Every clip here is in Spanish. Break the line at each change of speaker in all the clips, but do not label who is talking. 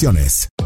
condiciones.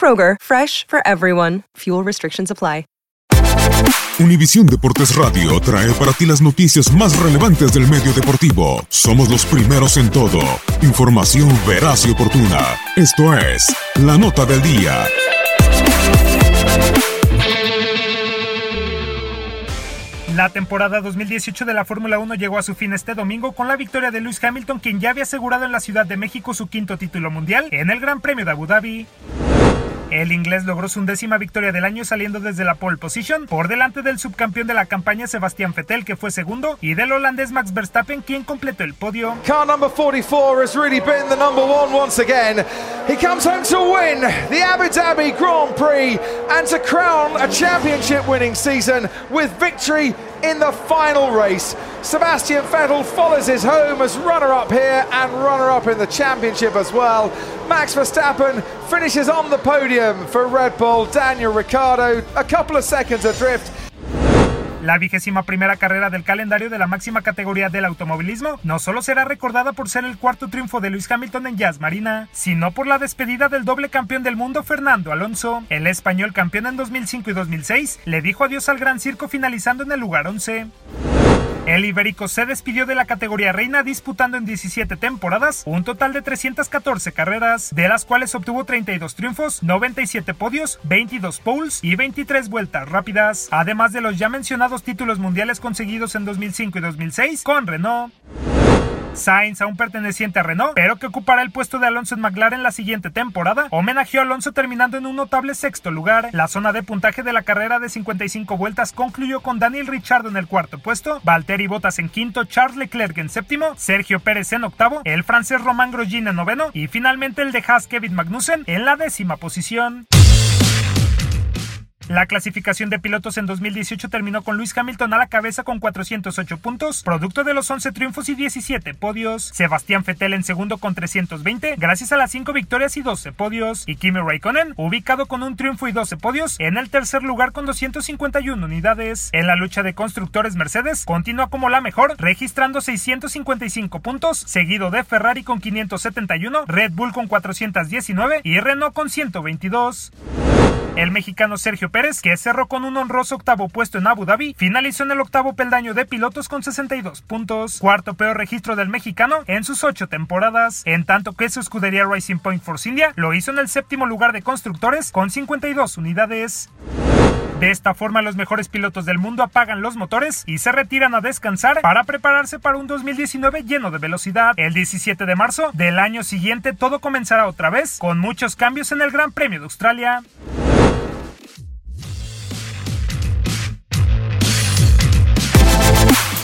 Kroger, fresh for everyone. Fuel restrictions apply.
Univisión Deportes Radio trae para ti las noticias más relevantes del medio deportivo. Somos los primeros en todo. Información veraz y oportuna. Esto es La Nota del Día.
La temporada 2018 de la Fórmula 1 llegó a su fin este domingo con la victoria de Lewis Hamilton, quien ya había asegurado en la Ciudad de México su quinto título mundial en el Gran Premio de Abu Dhabi. El inglés logró su undécima victoria del año saliendo desde la pole position por delante del subcampeón de la campaña Sebastián Vettel que fue segundo y del holandés Max Verstappen quien completó el podio.
Car number 44 has really been the number one once again. He comes home to win the Abu Dhabi Grand Prix and to crown a championship winning season with victory in the final race. Sebastian Vettel follows his home as runner up here and runner up in the championship as well. Max Verstappen finishes on the podium for Red Bull. Daniel Ricciardo a couple of seconds adrift.
La vigésima primera carrera del calendario de la máxima categoría del automovilismo no solo será recordada por ser el cuarto triunfo de Luis Hamilton en Jazz Marina, sino por la despedida del doble campeón del mundo Fernando Alonso. El español campeón en 2005 y 2006 le dijo adiós al Gran Circo finalizando en el lugar 11. El ibérico se despidió de la categoría reina disputando en 17 temporadas un total de 314 carreras, de las cuales obtuvo 32 triunfos, 97 podios, 22 poles y 23 vueltas rápidas, además de los ya mencionados títulos mundiales conseguidos en 2005 y 2006 con Renault. Sainz, aún perteneciente a Renault, pero que ocupará el puesto de Alonso en McLaren la siguiente temporada, homenajeó a Alonso terminando en un notable sexto lugar. La zona de puntaje de la carrera de 55 vueltas concluyó con Daniel Ricciardo en el cuarto puesto, Valtteri Bottas en quinto, Charles Leclerc en séptimo, Sergio Pérez en octavo, el francés Román Grosjean en noveno y finalmente el de Haas Kevin Magnussen en la décima posición. La clasificación de pilotos en 2018 terminó con Luis Hamilton a la cabeza con 408 puntos, producto de los 11 triunfos y 17 podios. Sebastián Vettel en segundo con 320, gracias a las 5 victorias y 12 podios. Y Kimi Raikkonen, ubicado con un triunfo y 12 podios, en el tercer lugar con 251 unidades. En la lucha de constructores Mercedes, continúa como la mejor, registrando 655 puntos, seguido de Ferrari con 571, Red Bull con 419 y Renault con 122. El mexicano Sergio Pérez, que cerró con un honroso octavo puesto en Abu Dhabi, finalizó en el octavo peldaño de pilotos con 62 puntos, cuarto peor registro del mexicano en sus ocho temporadas, en tanto que su escudería Racing Point Force India lo hizo en el séptimo lugar de constructores con 52 unidades. De esta forma, los mejores pilotos del mundo apagan los motores y se retiran a descansar para prepararse para un 2019 lleno de velocidad. El 17 de marzo del año siguiente todo comenzará otra vez con muchos cambios en el Gran Premio de Australia.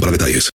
para detalles.